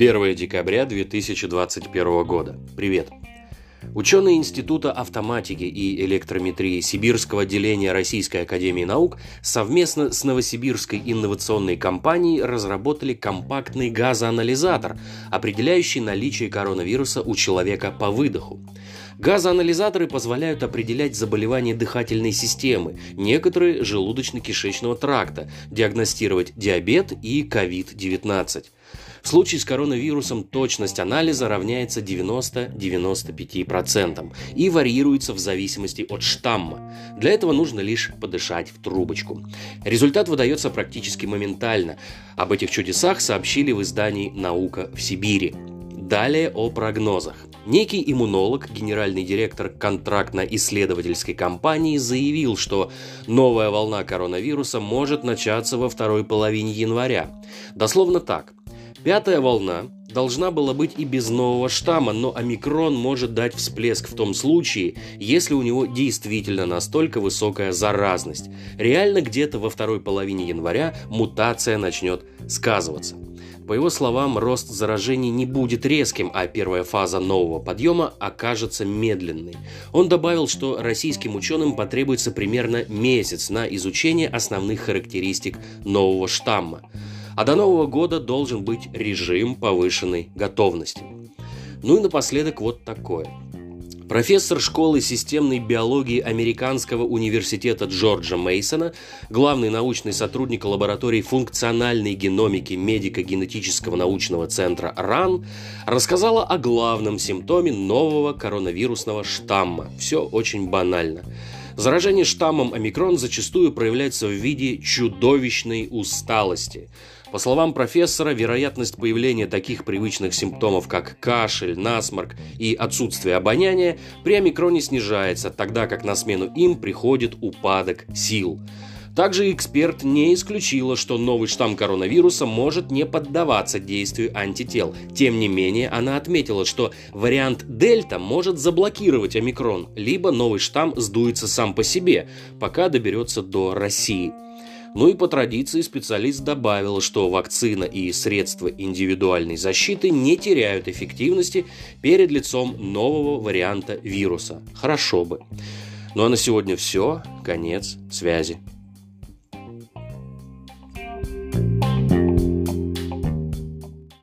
1 декабря 2021 года. Привет. Ученые Института автоматики и электрометрии Сибирского отделения Российской Академии Наук совместно с Новосибирской инновационной компанией разработали компактный газоанализатор, определяющий наличие коронавируса у человека по выдоху. Газоанализаторы позволяют определять заболевания дыхательной системы, некоторые желудочно-кишечного тракта, диагностировать диабет и COVID-19. В случае с коронавирусом точность анализа равняется 90-95% и варьируется в зависимости от штамма. Для этого нужно лишь подышать в трубочку. Результат выдается практически моментально. Об этих чудесах сообщили в издании «Наука в Сибири». Далее о прогнозах. Некий иммунолог, генеральный директор контрактно-исследовательской компании, заявил, что новая волна коронавируса может начаться во второй половине января. Дословно так. Пятая волна должна была быть и без нового штамма, но омикрон может дать всплеск в том случае, если у него действительно настолько высокая заразность. Реально где-то во второй половине января мутация начнет сказываться. По его словам, рост заражений не будет резким, а первая фаза нового подъема окажется медленной. Он добавил, что российским ученым потребуется примерно месяц на изучение основных характеристик нового штамма а до Нового года должен быть режим повышенной готовности. Ну и напоследок вот такое. Профессор школы системной биологии Американского университета Джорджа Мейсона, главный научный сотрудник лаборатории функциональной геномики медико-генетического научного центра РАН, рассказала о главном симптоме нового коронавирусного штамма. Все очень банально. Заражение штаммом омикрон зачастую проявляется в виде чудовищной усталости. По словам профессора, вероятность появления таких привычных симптомов, как кашель, насморк и отсутствие обоняния, при омикроне снижается, тогда как на смену им приходит упадок сил. Также эксперт не исключила, что новый штамм коронавируса может не поддаваться действию антител. Тем не менее, она отметила, что вариант дельта может заблокировать омикрон, либо новый штамм сдуется сам по себе, пока доберется до России. Ну и по традиции специалист добавил, что вакцина и средства индивидуальной защиты не теряют эффективности перед лицом нового варианта вируса. Хорошо бы. Ну а на сегодня все. Конец связи.